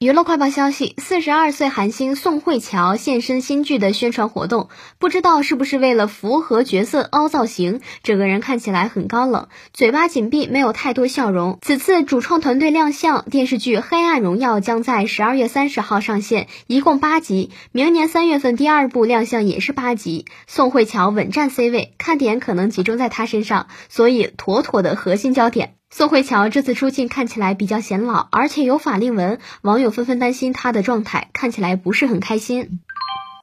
娱乐快报消息：四十二岁韩星宋慧乔现身新剧的宣传活动，不知道是不是为了符合角色凹造型，整个人看起来很高冷，嘴巴紧闭，没有太多笑容。此次主创团队亮相，电视剧《黑暗荣耀》将在十二月三十号上线，一共八集。明年三月份第二部亮相也是八集。宋慧乔稳占 C 位，看点可能集中在她身上，所以妥妥的核心焦点。宋慧乔这次出镜看起来比较显老，而且有法令纹，网友纷纷担心她的状态，看起来不是很开心。